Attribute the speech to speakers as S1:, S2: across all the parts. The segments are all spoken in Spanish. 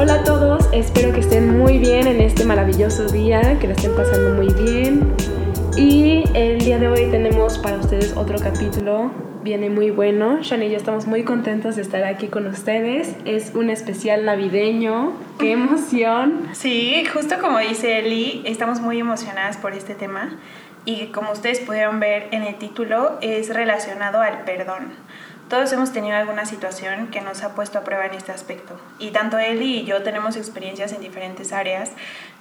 S1: Hola a todos, espero que estén muy bien en este maravilloso día, que la estén pasando muy bien. Y el día de hoy tenemos para ustedes otro capítulo, viene muy bueno. Shani y yo estamos muy contentos de estar aquí con ustedes. Es un especial navideño, qué emoción.
S2: Sí, justo como dice Eli, estamos muy emocionadas por este tema y como ustedes pudieron ver en el título, es relacionado al perdón. Todos hemos tenido alguna situación que nos ha puesto a prueba en este aspecto. Y tanto Eli y yo tenemos experiencias en diferentes áreas,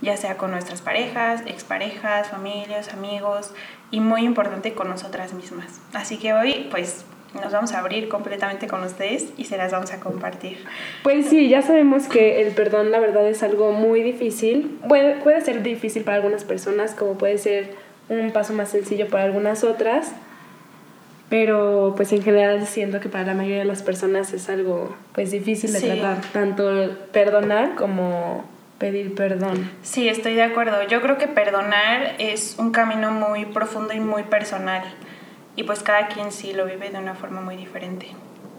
S2: ya sea con nuestras parejas, exparejas, familias, amigos y muy importante con nosotras mismas. Así que hoy pues nos vamos a abrir completamente con ustedes y se las vamos a compartir.
S1: Pues sí, ya sabemos que el perdón la verdad es algo muy difícil. Puede, puede ser difícil para algunas personas como puede ser un paso más sencillo para algunas otras pero pues en general siento que para la mayoría de las personas es algo pues difícil de tratar, tanto perdonar como pedir perdón.
S2: Sí, estoy de acuerdo. Yo creo que perdonar es un camino muy profundo y muy personal y pues cada quien sí lo vive de una forma muy diferente.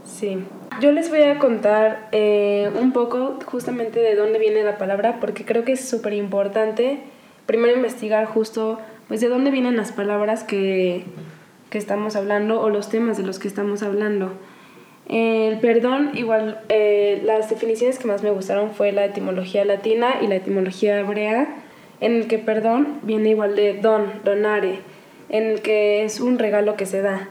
S1: Sí. Yo les voy a contar eh, un poco justamente de dónde viene la palabra porque creo que es súper importante primero investigar justo pues de dónde vienen las palabras que que estamos hablando o los temas de los que estamos hablando. El perdón, igual, eh, las definiciones que más me gustaron fue la etimología latina y la etimología hebrea, en el que perdón viene igual de don, donare, en el que es un regalo que se da.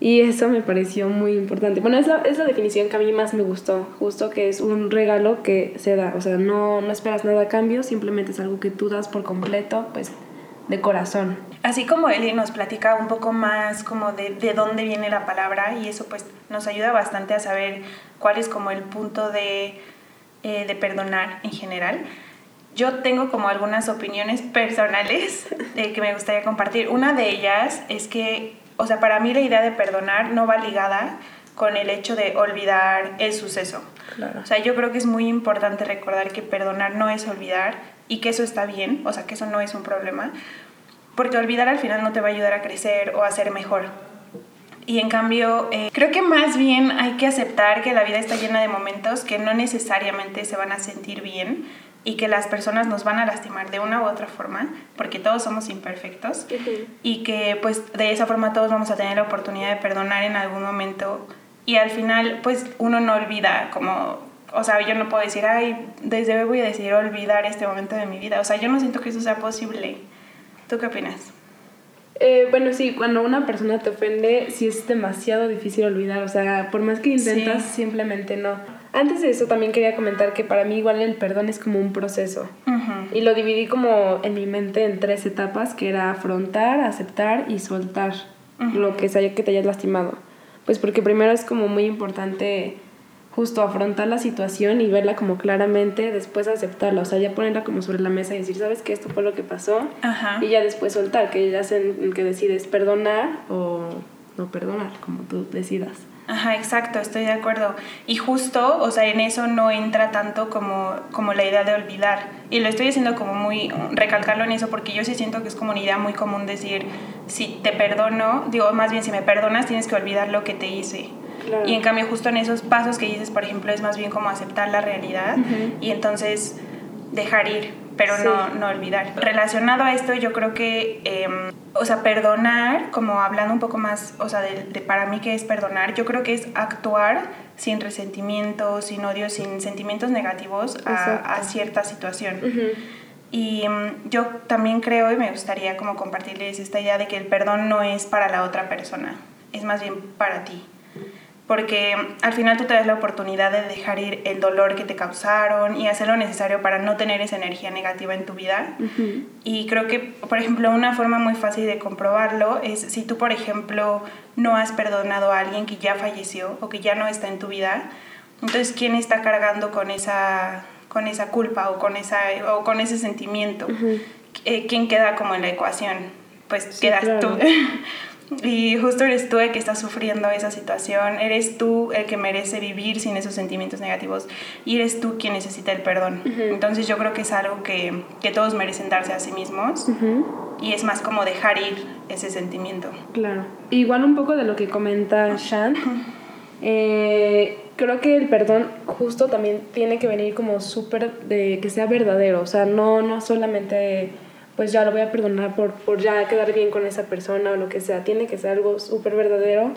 S1: Y eso me pareció muy importante. Bueno, es la, es la definición que a mí más me gustó, justo que es un regalo que se da. O sea, no, no esperas nada a cambio, simplemente es algo que tú das por completo, pues de corazón.
S2: Así como Eli nos platica un poco más como de, de, dónde viene la palabra y eso pues nos ayuda bastante a saber cuál es como el punto de, eh, de perdonar en general. Yo tengo como algunas opiniones personales eh, que me gustaría compartir. Una de ellas es que, o sea, para mí la idea de perdonar no va ligada con el hecho de olvidar el suceso. Claro. O sea, yo creo que es muy importante recordar que perdonar no es olvidar y que eso está bien, o sea, que eso no es un problema, porque olvidar al final no te va a ayudar a crecer o a ser mejor. Y en cambio, eh, creo que más bien hay que aceptar que la vida está llena de momentos que no necesariamente se van a sentir bien y que las personas nos van a lastimar de una u otra forma, porque todos somos imperfectos, y que pues de esa forma todos vamos a tener la oportunidad de perdonar en algún momento y al final pues uno no olvida como o sea, yo no puedo decir, ay, desde hoy voy a decidir olvidar este momento de mi vida. O sea, yo no siento que eso sea posible. ¿Tú qué opinas?
S1: Eh, bueno, sí, cuando una persona te ofende, sí es demasiado difícil olvidar. O sea, por más que intentas, simplemente no. Antes de eso también quería comentar que para mí igual el perdón es como un proceso. Y lo dividí como en mi mente en tres etapas, que era afrontar, aceptar y soltar lo que sea que te hayas lastimado. Pues porque primero es como muy importante justo afrontar la situación y verla como claramente, después aceptarla, o sea, ya ponerla como sobre la mesa y decir, ¿sabes qué? Esto fue lo que pasó. Y ya después soltar, que ya en que decides perdonar o no perdonar, como tú decidas.
S2: Ajá, exacto, estoy de acuerdo. Y justo, o sea, en eso no entra tanto como, como la idea de olvidar. Y lo estoy diciendo como muy, recalcarlo en eso, porque yo sí siento que es como una idea muy común decir, si te perdono, digo, más bien si me perdonas, tienes que olvidar lo que te hice. Y en cambio justo en esos pasos que dices, por ejemplo, es más bien como aceptar la realidad y entonces dejar ir, pero no, no olvidar. Relacionado a esto, yo creo que, em, o sea, perdonar, como hablando un poco más, o sea, de, para mí que es perdonar, yo creo que es actuar sin resentimiento, sin odio, sin sentimientos negativos a, a, cierta situación. Y em, yo también creo y me gustaría como compartirles esta idea de que el perdón no es para la otra persona, es más bien para ti porque al final tú te das la oportunidad de dejar ir el dolor que te causaron y hacer lo necesario para no tener esa energía negativa en tu vida. Y creo que, por ejemplo, una forma muy fácil de comprobarlo es si tú, por ejemplo, no has perdonado a alguien que ya falleció o que ya no está en tu vida, entonces, ¿quién está cargando con esa, con esa culpa o con, esa, o con ese sentimiento? Eh, ¿Quién queda como en la ecuación? Pues quedas tú. Y justo eres tú el que está sufriendo esa situación, eres tú el que merece vivir sin esos sentimientos negativos y eres tú quien necesita el perdón. Entonces yo creo que es algo que, que todos merecen darse a sí mismos y es más como dejar ir ese sentimiento.
S1: Claro. Igual un poco de lo que comenta Shan, eh, creo que el perdón justo también tiene que venir como súper de que sea verdadero, o sea, no, no solamente pues ya lo voy a perdonar por, por ya quedar bien con esa persona o lo que sea, tiene que ser algo súper verdadero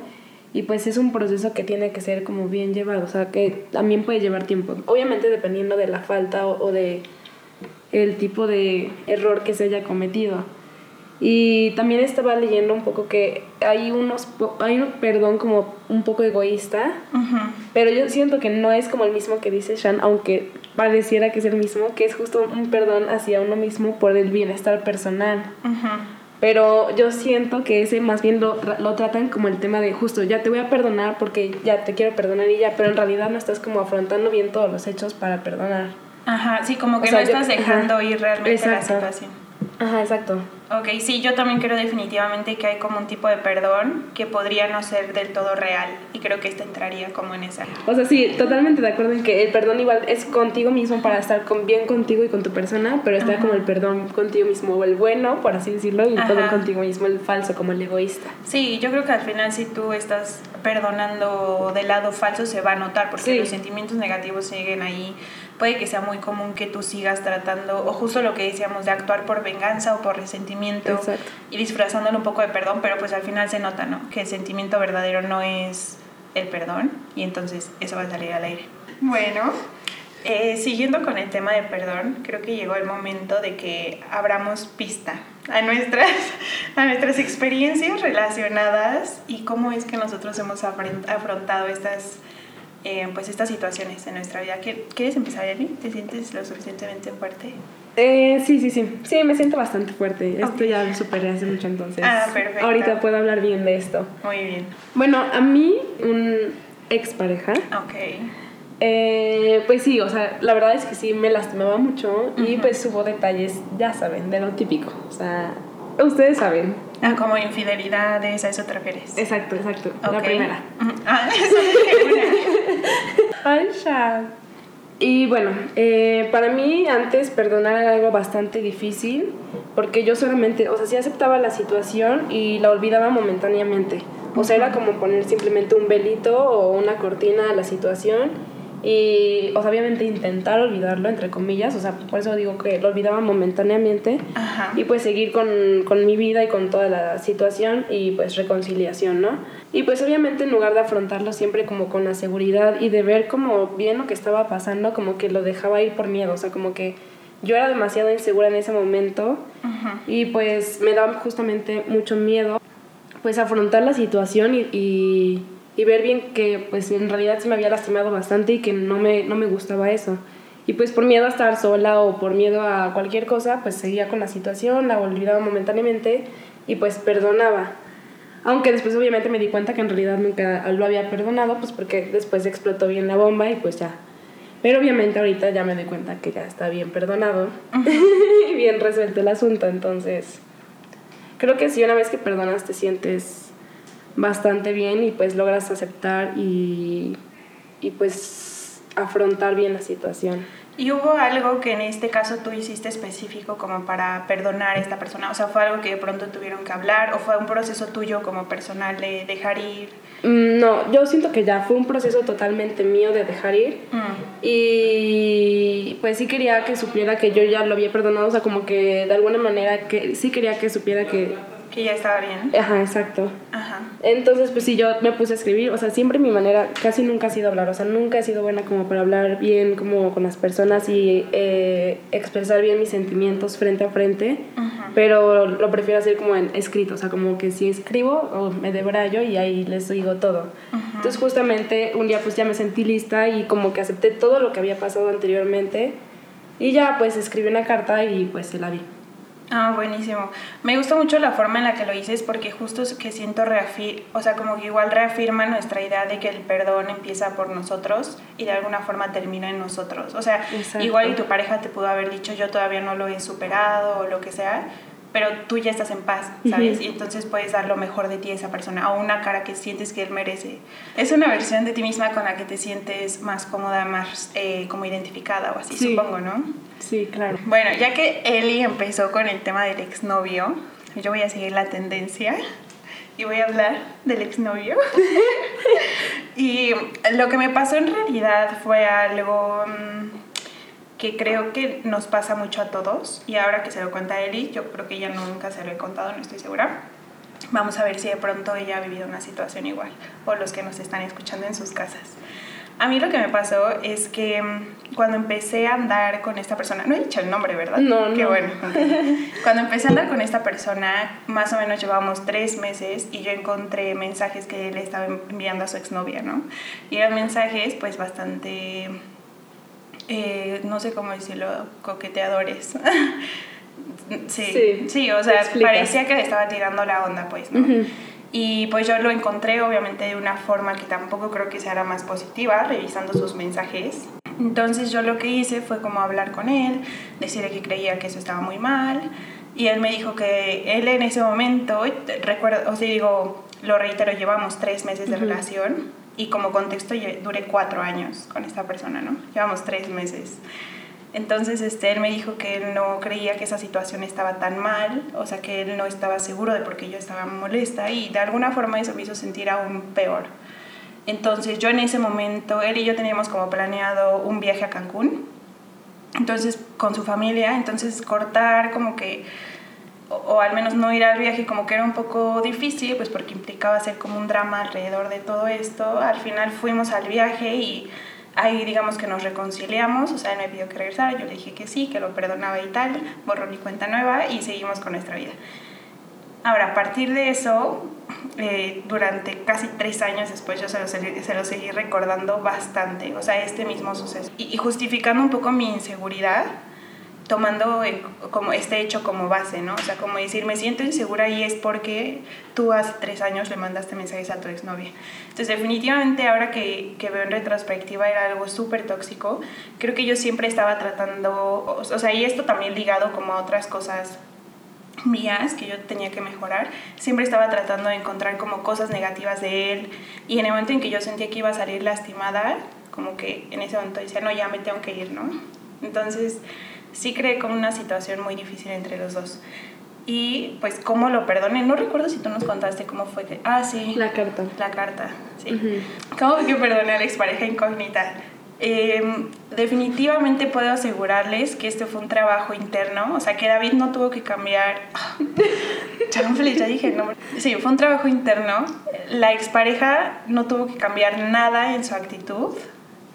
S1: y pues es un proceso que tiene que ser como bien llevado, o sea, que también puede llevar tiempo, obviamente dependiendo de la falta o, o de el tipo de error que se haya cometido. Y también estaba leyendo un poco que hay unos hay un perdón como un poco egoísta, pero yo siento que no es como el mismo que dice Shan, aunque pareciera que es el mismo, que es justo un perdón hacia uno mismo por el bienestar personal. Pero yo siento que ese más bien lo, lo tratan como el tema de justo, ya te voy a perdonar porque ya te quiero perdonar y ya, pero en realidad no estás como afrontando bien todos los hechos para perdonar.
S2: Ajá, sí, como que no estás dejando ir realmente la situación.
S1: Ajá, exacto.
S2: Ok, sí, yo también creo definitivamente que hay como un tipo de perdón que podría no ser del todo real y creo que este entraría como en esa.
S1: O sea, sí, totalmente de acuerdo en que el perdón igual es contigo mismo para estar con, bien contigo y con tu persona, pero está como el perdón contigo mismo o el bueno, por así decirlo, y todo contigo mismo, el falso, como el egoísta.
S2: Sí, yo creo que al final si tú estás perdonando del lado falso se va a notar porque los sentimientos negativos siguen ahí puede que sea muy común que tú sigas tratando, o justo lo que decíamos, de actuar por venganza o por resentimiento y disfrazándolo un poco de perdón, pero pues al final se nota, ¿no? Que el sentimiento verdadero no es el perdón y entonces eso va a salir al aire. Bueno, eh, siguiendo con el tema de perdón, creo que llegó el momento de que abramos pista a nuestras, a nuestras experiencias relacionadas y cómo es que nosotros hemos afrontado estas eh, pues estas situaciones en nuestra vida. ¿Quieres empezar, Eli? ¿Te sientes lo suficientemente fuerte?
S1: Eh, sí, sí, sí. Sí, me siento bastante fuerte. Esto ya lo superé hace mucho entonces.
S2: Ah, perfecto.
S1: Ahorita puedo hablar bien de esto.
S2: Muy bien.
S1: Bueno, a mí, un expareja.
S2: Ok.
S1: Eh, pues sí, o sea, la verdad es que sí me lastimaba mucho y pues hubo detalles, ya saben, de lo típico. O sea, ustedes saben.
S2: Ah, como infidelidades, a eso te refieres.
S1: Exacto, exacto. La primera.
S2: Ah,
S1: Ay, ya. Y bueno, eh, para mí antes perdonar era algo bastante difícil porque yo solamente, o sea, sí aceptaba la situación y la olvidaba momentáneamente. O sea, era como poner simplemente un velito o una cortina a la situación y, o sea, obviamente intentar olvidarlo, entre comillas, o sea, por eso digo que lo olvidaba momentáneamente. Y pues seguir con, con, mi vida y con toda la situación y pues reconciliación, ¿no? Y pues obviamente en lugar de afrontarlo siempre como con la seguridad y de ver como bien lo que estaba pasando, como que lo dejaba ir por miedo, o sea, como que yo era demasiado insegura en ese momento y pues me daba justamente mucho miedo pues afrontar la situación y y ver bien que pues en realidad se me había lastimado bastante y que no me, no me gustaba eso. Y pues por miedo a estar sola o por miedo a cualquier cosa, pues seguía con la situación, la olvidaba momentáneamente y pues perdonaba. Aunque después obviamente me di cuenta que en realidad nunca lo había perdonado, pues porque después explotó bien la bomba y pues ya. Pero obviamente ahorita ya me doy cuenta que ya está bien perdonado y bien resuelto el asunto. Entonces, creo que si una vez que perdonas te sientes bastante bien y pues logras aceptar y, y pues afrontar bien la situación.
S2: ¿Y hubo algo que en este caso tú hiciste específico como para perdonar a esta persona? O sea, ¿fue algo que de pronto tuvieron que hablar o fue un proceso tuyo como personal de dejar ir?
S1: Mm, no, yo siento que ya fue un proceso totalmente mío de dejar ir mm. y pues sí quería que supiera que yo ya lo había perdonado, o sea, como que de alguna manera que sí quería que supiera que
S2: que ya estaba bien.
S1: Ajá, exacto. Ajá. Entonces, pues sí, yo me puse a escribir, o sea, siempre mi manera, casi nunca ha sido hablar, o sea, nunca he sido buena como para hablar bien como con las personas y eh, expresar bien mis sentimientos frente a frente, pero lo prefiero hacer como en escrito, o sea, como que si escribo o me debrayo y ahí les digo todo. Entonces, justamente un día pues ya me sentí lista y como que acepté todo lo que había pasado anteriormente y ya pues escribí una carta y pues se la vi.
S2: Ah, buenísimo. Me gusta mucho la forma en la que lo dices porque justo es que siento reafir, o sea, como que igual reafirma nuestra idea de que el perdón empieza por nosotros y de alguna forma termina en nosotros. O sea, igual y tu pareja te pudo haber dicho yo todavía no lo he superado o lo que sea, pero tú ya estás en paz, ¿sabes? Y entonces puedes dar lo mejor de ti a esa persona o una cara que sientes que él merece. Es una versión de ti misma con la que te sientes más cómoda, más eh, como identificada o así, supongo, ¿no?
S1: Sí, claro.
S2: Bueno, ya que Eli empezó con el tema del exnovio, yo voy a seguir la tendencia y voy a hablar del exnovio. y lo que me pasó en realidad fue algo mm, que creo que nos pasa mucho a todos y ahora que se lo cuenta Eli, yo creo que ella nunca se lo he contado, no estoy segura. Vamos a ver si de pronto ella ha vivido una situación igual o los que nos están escuchando en sus casas. A mí lo que me pasó es que mm, cuando empecé a andar con esta persona, no he dicho el nombre, ¿verdad?
S1: No, no.
S2: Qué bueno. Cuando empecé a andar con esta persona, más o menos llevábamos tres meses y yo encontré mensajes que él estaba enviando a su exnovia, ¿no? Y eran mensajes pues bastante, eh, no sé cómo decirlo, coqueteadores. sí, sí, o sea, parecía que le estaba tirando la onda, pues, ¿no? Y pues yo lo encontré obviamente de una forma que tampoco creo que sea la más positiva, revisando sus mensajes. Entonces yo lo que hice fue como hablar con él, decirle que creía que eso estaba muy mal. Y él me dijo que él en ese momento, recuerdo, o sea, digo, lo reitero, llevamos tres meses de relación y como contexto duré cuatro años con esta persona, ¿no? Llevamos tres meses. Entonces este, él me dijo que él no creía que esa situación estaba tan mal, o sea, que él no estaba seguro de por qué yo estaba molesta y de alguna forma eso me hizo sentir aún peor. Entonces yo en ese momento, él y yo teníamos como planeado un viaje a Cancún, entonces con su familia, entonces cortar como que, o, al menos no ir al viaje como que era un poco difícil, pues porque implicaba hacer como un drama alrededor de todo esto. Al final fuimos al viaje y Ahí digamos que nos reconciliamos, o sea, él me pidió que regresara, yo le dije que sí, que lo perdonaba y tal, borró mi cuenta nueva y seguimos con nuestra vida. Ahora, a partir de eso, eh, durante casi tres años después yo se lo, se lo, seguí recordando bastante, o sea, este mismo suceso. Y, y justificando un poco mi inseguridad, tomando como este hecho como base, ¿no? O sea, como decir, me siento insegura y es porque tú hace tres años le mandaste mensajes a tu exnovia. Entonces, definitivamente, ahora que, que veo en retrospectiva, era algo súper tóxico. Creo que yo siempre estaba tratando, o sea, y esto también ligado como a otras cosas mías que yo tenía que mejorar, siempre estaba tratando de encontrar como cosas negativas de él y en el momento en que yo sentía que iba a salir lastimada, como que en ese momento decía, no, ya me tengo que ir, ¿no? Entonces, sí creé como una situación muy difícil entre los dos. Y pues cómo lo perdoné, no recuerdo si tú nos contaste cómo fue que... Ah, sí.
S1: La carta.
S2: La carta, sí. ¿Cómo fue que perdoné a la expareja incógnita? Eh, definitivamente puedo asegurarles que este fue un trabajo interno, o sea que David no tuvo que cambiar. ya dije no. Sí, fue un trabajo interno. La expareja no tuvo que cambiar nada en su actitud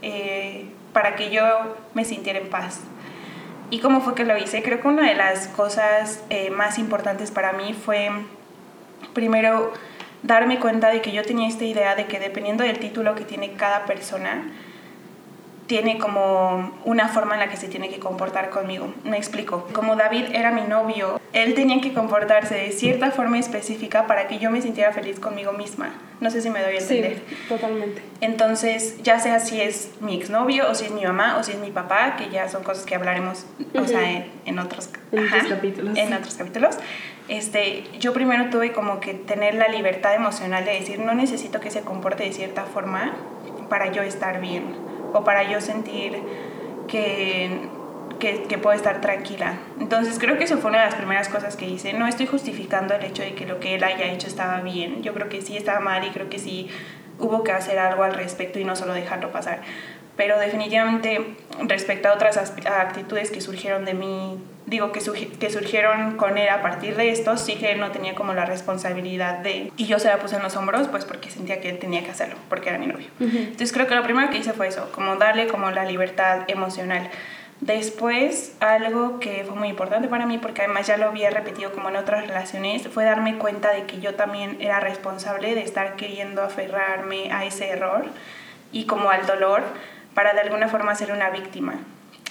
S2: eh, para que yo me sintiera en paz. ¿Y cómo fue que lo hice? Creo que una de las cosas eh, más importantes para mí fue, primero, darme cuenta de que yo tenía esta idea de que dependiendo del título que tiene cada persona, tiene como una forma en la que se tiene que comportar conmigo. Me explico. Como David era mi novio, él tenía que comportarse de cierta forma específica para que yo me sintiera feliz conmigo misma. No sé si me doy a entender.
S1: Sí, totalmente.
S2: Entonces, ya sea si es mi exnovio, o si es mi mamá, o si es mi papá, que ya son cosas que hablaremos, o sea, en, otros,
S1: en otros capítulos.
S2: En otros capítulos. Este, yo primero tuve como que tener la libertad emocional de decir, no necesito que se comporte de cierta forma para yo estar bien o para yo sentir que, que, que, puedo estar tranquila. Entonces creo que eso fue una de las primeras cosas que hice. No estoy justificando el hecho de que lo que él haya hecho estaba bien. Yo creo que sí estaba mal y creo que sí hubo que hacer algo al respecto y no solo dejarlo pasar pero definitivamente respecto a otras actitudes que surgieron de mí, digo que, que surgieron con él a partir de esto, sí que él no tenía como la responsabilidad de... Y yo se la puse en los hombros pues porque sentía que él tenía que hacerlo, porque era mi novio. Entonces creo que lo primero que hice fue eso, como darle como la libertad emocional. Después, algo que fue muy importante para mí, porque además ya lo había repetido como en otras relaciones, fue darme cuenta de que yo también era responsable de estar queriendo aferrarme a ese error y como al dolor para de alguna forma ser una víctima.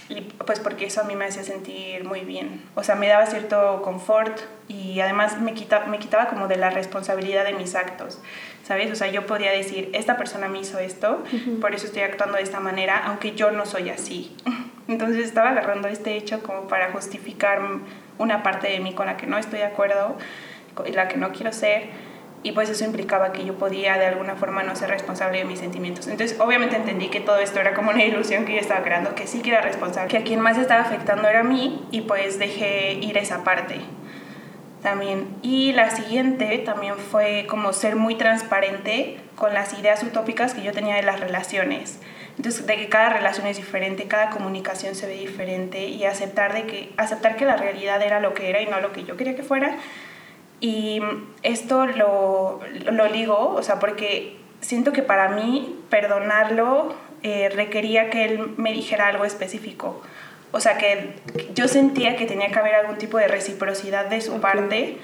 S2: Y pues porque eso a mí me hacía sentir muy bien. O sea, me daba cierto confort y además me, quita, me quitaba como de la responsabilidad de mis actos, ¿sabes? O sea, yo podía decir, esta persona me hizo esto, por eso estoy actuando de esta manera, aunque yo no soy así. Entonces estaba agarrando este hecho como para justificar una parte de mí con la que no estoy de acuerdo, y la que no quiero ser y pues eso implicaba que yo podía de alguna forma no ser responsable de mis sentimientos. Entonces obviamente entendí que todo esto era como una ilusión que yo estaba creando, que sí que era responsable, que a quien más estaba afectando era a mí y pues dejé ir esa parte. también. Y la siguiente también fue como ser muy transparente con las ideas utópicas que yo tenía de las relaciones. Entonces, de que cada relación es diferente, cada comunicación se ve diferente y aceptar, de que, aceptar que la realidad era lo que era y no lo que yo quería que fuera. Y esto lo, lo ligo, o sea, porque siento que para mí perdonarlo eh, requería que él me dijera algo específico. O sea, que yo sentía que tenía que haber algún tipo de reciprocidad de su parte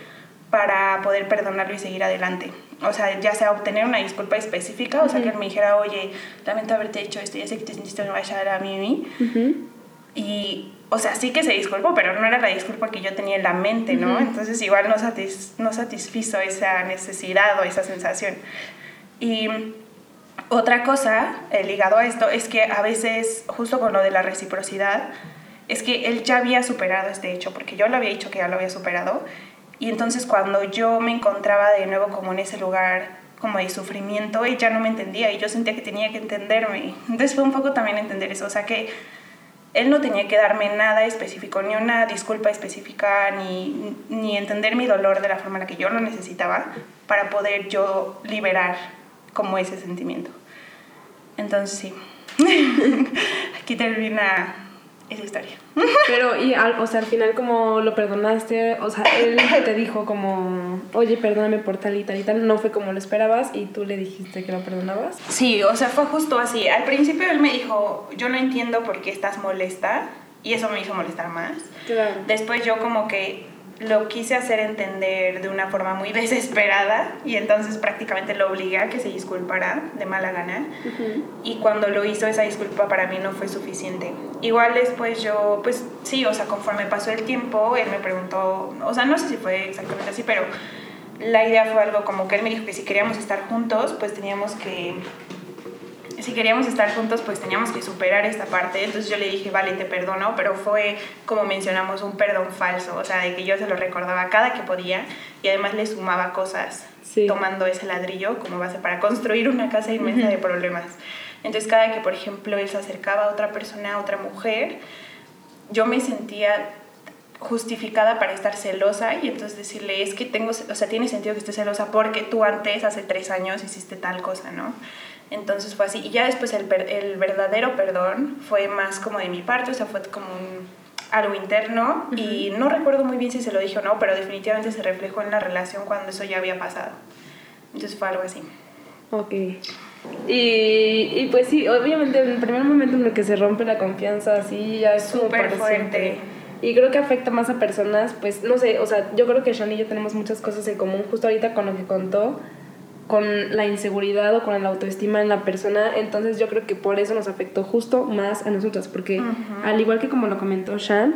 S2: para poder perdonarlo y seguir adelante. O sea, ya sea obtener una disculpa específica, o sea, que él me dijera, oye, lamento haberte hecho esto, ya sé que te sentiste una a mí, a mí. Y, o sea, sí que se disculpó, pero no era la disculpa que yo tenía en la mente, ¿no? Entonces, igual no, satis no satisfizo esa necesidad o esa sensación. Y otra cosa eh, ligado a esto es que a veces, justo con lo de la reciprocidad, es que él ya había superado este hecho, porque yo le había dicho que ya lo había superado, y entonces cuando yo me encontraba de nuevo como en ese lugar como de sufrimiento, ella no me entendía y yo sentía que tenía que entenderme. Entonces fue un poco también entender eso, o sea que él no tenía que darme nada específico, ni una disculpa específica, ni, ni entender mi dolor de la forma en la que yo lo necesitaba para poder yo liberar como ese sentimiento. Entonces sí, aquí termina esa historia.
S1: Pero, y al, o sea, al final como lo perdonaste, o sea, él te dijo como, oye, perdóname por tal y tal y tal, no fue como lo esperabas y tú le dijiste que lo perdonabas.
S2: Sí, o sea, fue justo así. Al principio él me dijo, yo no entiendo por qué estás molesta y eso me hizo molestar más.
S1: Claro.
S2: Después yo como que lo quise hacer entender de una forma muy desesperada y entonces prácticamente lo obligué a que se disculpara de mala gana y cuando lo hizo esa disculpa para mí no fue suficiente. Igual después yo, pues sí, o sea, conforme pasó el tiempo, él me preguntó, o sea, no sé si fue exactamente así, pero la idea fue algo como que él me dijo que si queríamos estar juntos, pues teníamos que si queríamos estar juntos, pues teníamos que superar esta parte. Entonces yo le dije, vale, te perdono, pero fue, como mencionamos, un perdón falso, o sea, de que yo se lo recordaba cada que podía y además le sumaba cosas tomando ese ladrillo como base para construir una casa inmensa de problemas. Entonces cada que, por ejemplo, él se acercaba a otra persona, a otra mujer, yo me sentía justificada para estar celosa y entonces decirle, es que tengo, o sea, tiene sentido que estés celosa porque tú antes, hace tres años, hiciste tal cosa, ¿no? Entonces fue así. Y ya después el, el verdadero perdón fue más como de mi parte, o sea, fue como un, algo interno. Y no recuerdo muy bien si se lo dije o no, pero definitivamente se reflejó en la relación cuando eso ya había pasado. Entonces fue algo así.
S1: Ok. Y, y pues sí, obviamente en el primer momento en el que se rompe la confianza, así ya es
S2: súper fuerte.
S1: Y creo que afecta más a personas, pues no sé, o sea, yo creo que Sean y yo tenemos muchas cosas en común, justo ahorita con lo que contó con la inseguridad o con la autoestima en la persona, entonces yo creo que por eso nos afectó justo más a nosotras, porque al igual que como lo comentó Shan,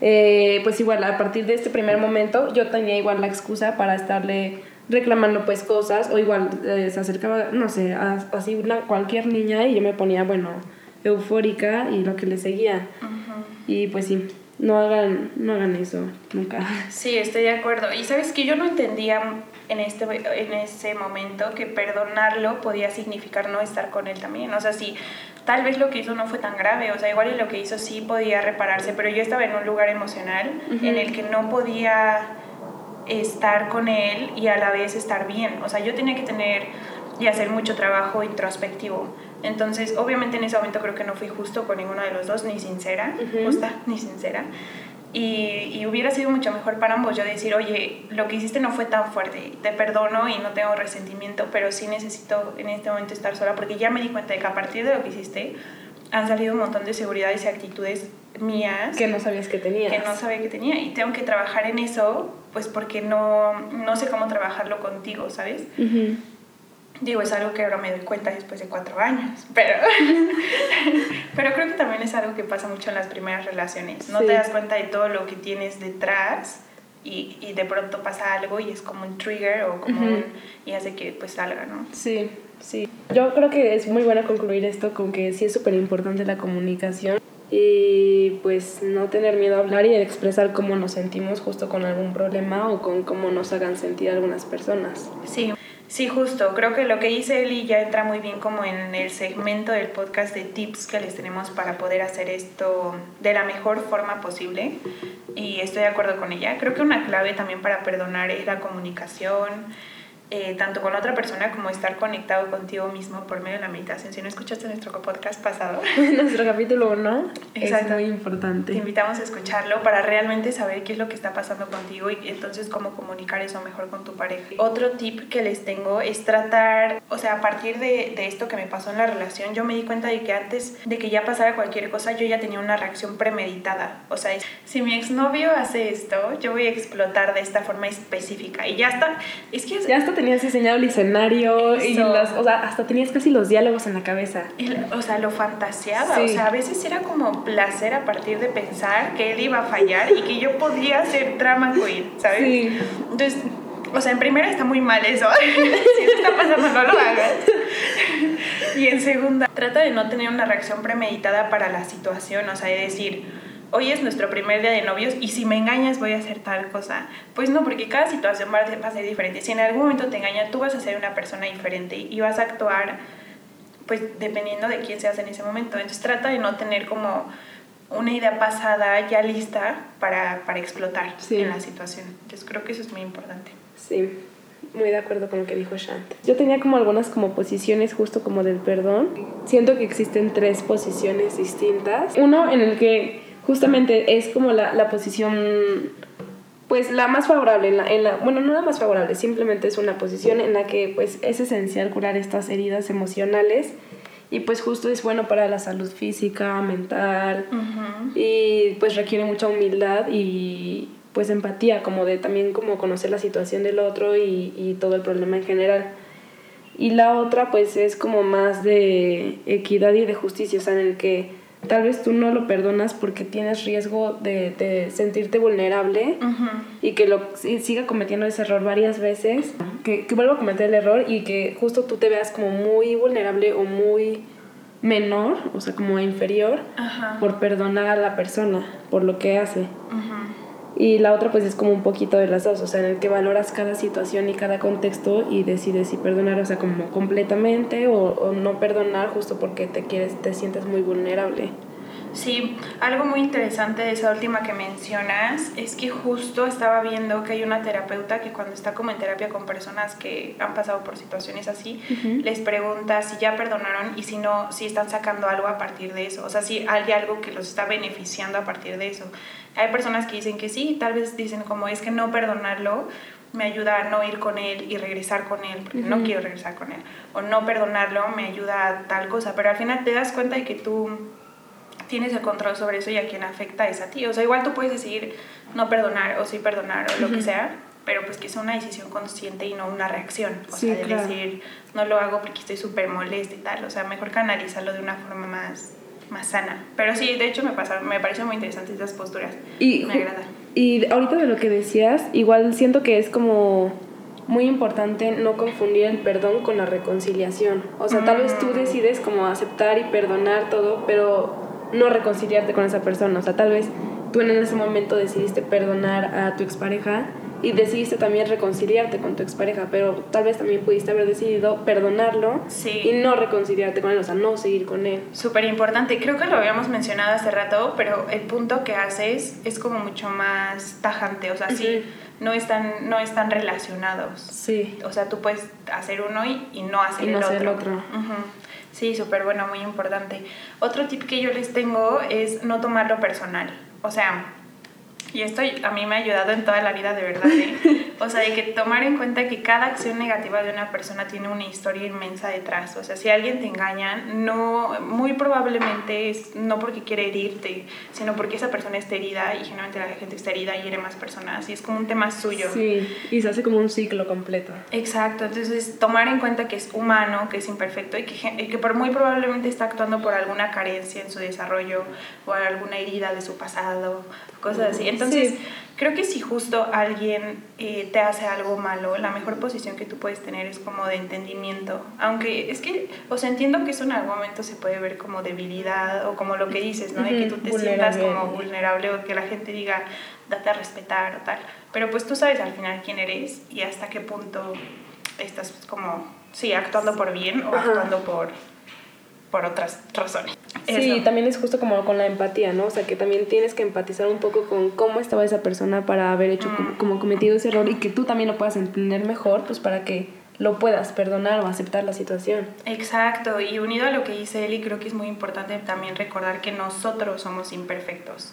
S1: eh, pues igual a partir de este primer momento yo tenía igual la excusa para estarle reclamando pues cosas o igual eh, se acercaba, no sé, así una, cualquier niña y yo me ponía, bueno, eufórica y lo que le seguía. Y pues sí, no hagan, no hagan eso nunca.
S2: Sí, estoy de acuerdo. Y sabes que yo no entendía en, este, en ese momento que perdonarlo podía significar no estar con él también. O sea, sí, tal vez lo que hizo no fue tan grave, o sea, igual y lo que hizo sí podía repararse, pero yo estaba en un lugar emocional en el que no podía estar con él y a la vez estar bien. O sea, yo tenía que tener y hacer mucho trabajo introspectivo. Entonces, obviamente en ese momento creo que no fui justo con ninguno de los dos, ni sincera, justa, ni sincera. Y, y, hubiera sido mucho mejor para ambos yo decir, oye, lo que hiciste no fue tan fuerte, te perdono y no tengo resentimiento, pero sí necesito en este momento estar sola porque ya me di cuenta de que a partir de lo que hiciste han salido un montón de seguridades y actitudes mías.
S1: Que no sabías que tenía.
S2: Que no sabía que tenía y tengo que trabajar en eso, pues porque no, no sé cómo trabajarlo contigo, ¿sabes? Digo, es algo que ahora me doy cuenta después de cuatro años, pero, pero creo que también es algo que pasa mucho en las primeras relaciones. No te das cuenta de todo lo que tienes detrás y, y, de pronto pasa algo y es como un trigger o como y hace que pues salga, ¿no?
S1: Sí, sí. Yo creo que es muy bueno concluir esto con que sí es súper importante la comunicación y pues no tener miedo a hablar y a expresar cómo nos sentimos justo con algún problema o con cómo nos hagan sentir algunas personas.
S2: Sí. Sí, justo. Creo que lo que dice Eli ya entra muy bien como en el segmento del podcast de tips que les tenemos para poder hacer esto de la mejor forma posible. Y estoy de acuerdo con ella. Creo que una clave también para perdonar es la comunicación eh, tanto con otra persona como estar conectado contigo mismo por medio de la meditación. Si no escuchaste nuestro podcast pasado,
S1: nuestro capítulo 1 es muy importante.
S2: Te invitamos a escucharlo para realmente saber qué es lo que está pasando contigo y entonces cómo comunicar eso mejor con tu pareja. Otro tip que les tengo es tratar, o sea, a partir de, de esto que me pasó en la relación, yo me di cuenta de que antes de que ya pasara cualquier cosa, yo ya tenía una reacción premeditada. O sea, si mi exnovio hace esto, yo voy a explotar de esta forma específica y ya está. Es que
S1: ya está tenías diseñado el escenario y las, o sea, hasta tenías casi los diálogos en la cabeza.
S2: o sea, lo fantaseaba, o sea, a veces era como placer a partir de pensar que él iba a fallar y que yo podría ser drama queen, ¿sabes? Sí. Entonces, o sea, en primera está muy mal eso. si está pasando, no lo hagas. y en segunda, trata de no tener una reacción premeditada para la situación, o sea, de decir, hoy es nuestro primer día de novios y si me engañas voy a hacer tal cosa. Pues no, porque cada situación va a ser diferente. Si en algún momento te engaña, tú vas a ser una persona diferente y vas a actuar pues dependiendo de quién seas en ese momento. Entonces trata de no tener como una idea pasada ya lista para, para explotar en la situación. Entonces creo que eso es muy importante.
S1: Sí, muy de acuerdo con lo que dijo Shant. Yo tenía como algunas como posiciones justo como del perdón. Siento que existen tres posiciones distintas. Uno en el que justamente es como la, la posición, pues la más favorable, en la, en la, bueno, no la más favorable, simplemente es una posición en la que pues es esencial curar estas heridas emocionales y pues justo es bueno para la salud física, mental y pues requiere mucha humildad y pues empatía, como de también como conocer la situación del otro y, y todo el problema en general. Y la otra pues es como más de equidad y de justicia, o sea, en el que tal vez tú no lo perdonas porque tienes riesgo de, de sentirte vulnerable y que lo siga cometiendo ese error varias veces, que, que vuelva a cometer el error y que justo tú te veas como muy vulnerable o muy menor, o sea, como inferior, por perdonar a la persona por lo que hace. Y la otra pues es como un poquito de las dos, o sea, en el que valoras cada situación y cada contexto y decides si perdonar, o sea, como completamente o, o no perdonar justo porque te quieres, te sientes muy vulnerable.
S2: Sí, algo muy interesante de esa última que mencionas es que justo estaba viendo que hay una terapeuta que cuando está como en terapia con personas que han pasado por situaciones así, les pregunta si ya perdonaron y si no, si están sacando algo a partir de eso, o sea, si hay algo que los está beneficiando a partir de eso. Hay personas que dicen que sí, tal vez dicen como es que no perdonarlo me ayuda a no ir con él y regresar con él, porque no quiero regresar con él, o no perdonarlo me ayuda a tal cosa, pero al final te das cuenta de que tú tienes el control sobre eso y a quien afecta es a ti. O sea, igual tú puedes decidir no perdonar o sí perdonar o lo que sea, pero pues que es una decisión consciente y no una reacción. O sea, de decir, no lo hago porque estoy súper molesta y tal. O sea, mejor canalizarlo de una forma más, más sana. Pero sí, de hecho me, pasa, me parecen muy interesantes esas posturas. Y, me agrada.
S1: Y ahorita de lo que decías, igual siento que es como muy importante no confundir el perdón con la reconciliación. O sea, tal vez tú mm. decides como aceptar y perdonar todo, pero no reconciliarte con esa persona. O sea, tal vez tú en ese momento decidiste perdonar a tu expareja y decidiste también reconciliarte con tu expareja, pero tal vez también pudiste haber decidido perdonarlo y no reconciliarte con él, o sea, no seguir con él.
S2: Súper importante, creo que lo habíamos mencionado hace rato, pero el punto que haces es como mucho más tajante, o sea, sí, no están, no están relacionados. Sí. O sea, tú puedes hacer uno y, y no hacer el otro. otro. Sí, súper bueno, muy importante. Otro tip que yo les tengo es no tomarlo personal. O sea, y esto a mí me ha ayudado en toda la vida, de verdad. ¿eh? O sea, de que tomar en cuenta que cada acción negativa de una persona tiene una historia inmensa detrás. O sea, si alguien te engaña, no, muy probablemente es no porque quiere herirte, sino porque esa persona está herida y generalmente la gente está herida y hiere más personas. Y es como un tema suyo.
S1: Sí, y se hace como un ciclo completo.
S2: Exacto. Entonces, tomar en cuenta que es humano, que es imperfecto y que, que por muy probablemente está actuando por alguna carencia en su desarrollo o alguna herida de su pasado, cosas así. Entonces, creo que si justo alguien eh, te hace algo malo, la mejor posición que tú puedes tener es como de entendimiento. Aunque es que, o sea, entiendo que eso en algún momento se puede ver como debilidad o como lo que dices, ¿no? De que tú te sientas como vulnerable o que la gente diga, date a respetar o tal. Pero pues tú sabes al final quién eres y hasta qué punto estás como, sí, actuando por bien o actuando por, por otras razones.
S1: Sí,
S2: Eso.
S1: también es justo como con la empatía, ¿no? O sea, que también tienes que empatizar un poco con cómo estaba esa persona para haber hecho
S2: Mm.
S1: como, como cometido ese error y que tú también lo puedas entender mejor, pues para que lo puedas perdonar o aceptar la situación.
S2: Exacto, y unido a lo que dice Eli, creo que es muy importante también recordar que nosotros somos imperfectos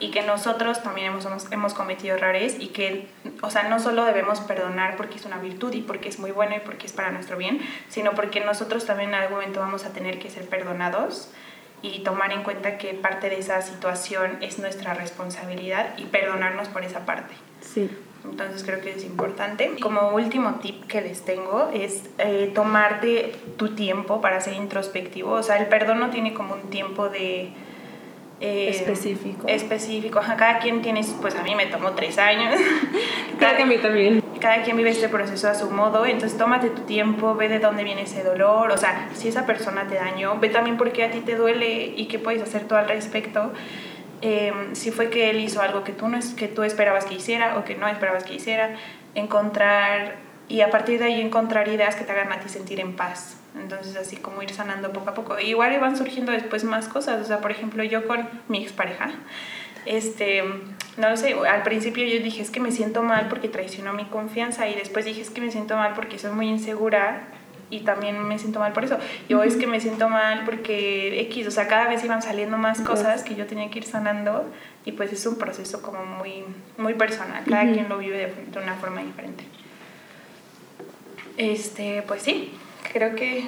S2: y que nosotros también hemos, hemos, cometido errores y que, o sea, no solo debemos perdonar porque es una virtud y porque es muy bueno y porque es para nuestro bien, sino porque nosotros también en algún momento vamos a tener que ser perdonados y tomar en cuenta que parte de esa situación es nuestra responsabilidad y perdonarnos por esa parte.
S1: Sí.
S2: Entonces creo que es importante. Como último tip que les tengo es eh, tomarte tu tiempo para ser introspectivo. O sea, el perdón no tiene como un tiempo de... eh,
S1: Específico.
S2: Específico. Ajá, cada quien tiene, pues a mí me tomó tres años.
S1: Creo que a mí también.
S2: Cada quien vive este proceso a su modo, entonces tómate tu tiempo, ve de dónde viene ese dolor, o sea, si esa persona te dañó, ve también por qué a ti te duele y qué puedes hacer tú al respecto. Eh, si fue que él hizo algo que tú, no que tú esperabas que hiciera o que no esperabas que hiciera, encontrar y a partir de ahí encontrar ideas que te hagan a ti sentir en paz. Entonces así como ir sanando poco a poco. Igual van surgiendo después más cosas, o sea, por ejemplo, yo con mi expareja, este, no lo sé, al principio yo dije es que me siento mal porque traicionó mi confianza y después dije es que me siento mal porque soy muy insegura y también me siento mal por eso. Yo es que me siento mal porque X, o sea, cada vez iban saliendo más cosas que yo tenía que ir sanando. Y pues es un proceso como muy, muy personal, cada quien lo vive de, de una forma diferente. Este, pues sí, creo que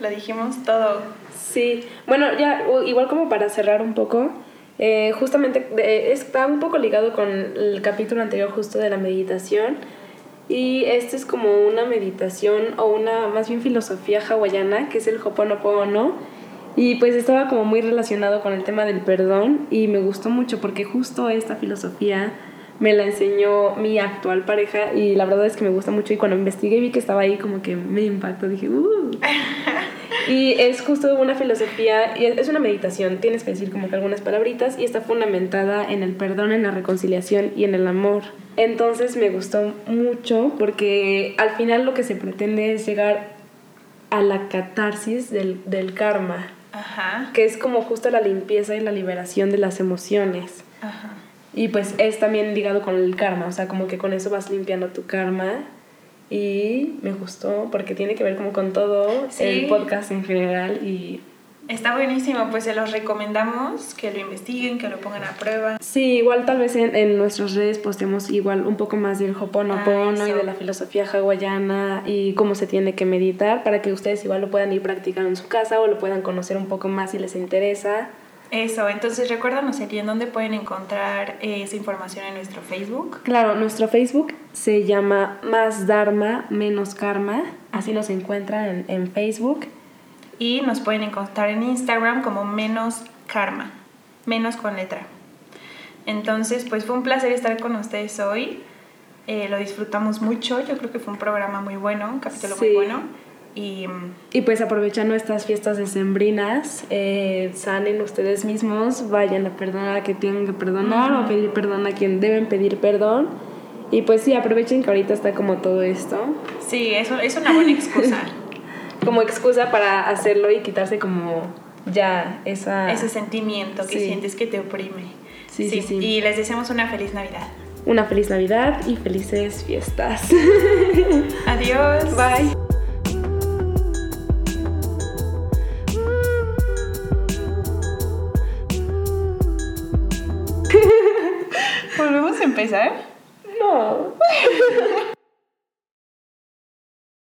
S2: lo dijimos todo.
S1: Sí, bueno, ya igual como para cerrar un poco, eh, justamente eh, está un poco ligado con el capítulo anterior justo de la meditación y este es como una meditación o una más bien filosofía hawaiana que es el Hoponopono y pues estaba como muy relacionado con el tema del perdón y me gustó mucho porque justo esta filosofía me la enseñó mi actual pareja y la verdad es que me gusta mucho y cuando investigué y vi que estaba ahí como que me impactó, dije, uh. Y es justo una filosofía, y es una meditación, tienes que decir como que algunas palabritas y está fundamentada en el perdón, en la reconciliación y en el amor. Entonces me gustó mucho porque al final lo que se pretende es llegar a la catarsis del, del karma,
S2: Ajá,
S1: que es como justo la limpieza y la liberación de las emociones.
S2: ajá.
S1: Y pues es también ligado con el karma, o sea, como que con eso vas limpiando tu karma. Y me gustó porque tiene que ver como con todo
S2: Sí.
S1: el podcast en general y
S2: Está buenísimo, pues se los recomendamos que lo investiguen, que lo pongan a prueba.
S1: Sí, igual tal vez en, en nuestras redes postemos igual un poco más del Hoponopono
S2: Ah,
S1: y de la filosofía hawaiana y cómo se tiene que meditar para que ustedes igual lo puedan ir practicando en su casa o lo puedan conocer un poco más si les interesa.
S2: Eso, entonces recuérdanos Eli, en dónde pueden encontrar eh, esa información en nuestro Facebook.
S1: Claro, nuestro Facebook se llama Más Dharma, Menos Karma. Así nos encuentran en, en Facebook.
S2: Y nos pueden encontrar en Instagram como menos karma, menos con letra. Entonces, pues fue un placer estar con ustedes hoy. Eh, lo disfrutamos mucho. Yo creo que fue un programa muy bueno, un capítulo muy bueno. Y
S1: Y pues aprovechando estas fiestas decembrinas, eh, sanen ustedes mismos, vayan a perdonar a quien tienen que perdonar o a pedir perdón a quien deben pedir perdón. Y pues sí, aprovechen que ahorita está como todo esto,
S2: sí, eso es una buena excusa.
S1: como excusa para hacerlo y quitarse como ya esa...
S2: Ese sentimiento que
S1: Sí.
S2: sientes que te oprime.
S1: Sí, sí, sí.
S2: Y les deseamos una feliz Navidad.
S1: Una feliz Navidad y felices fiestas.
S2: Adiós.
S1: Bye.
S2: ¿Volvemos a empezar?
S1: No.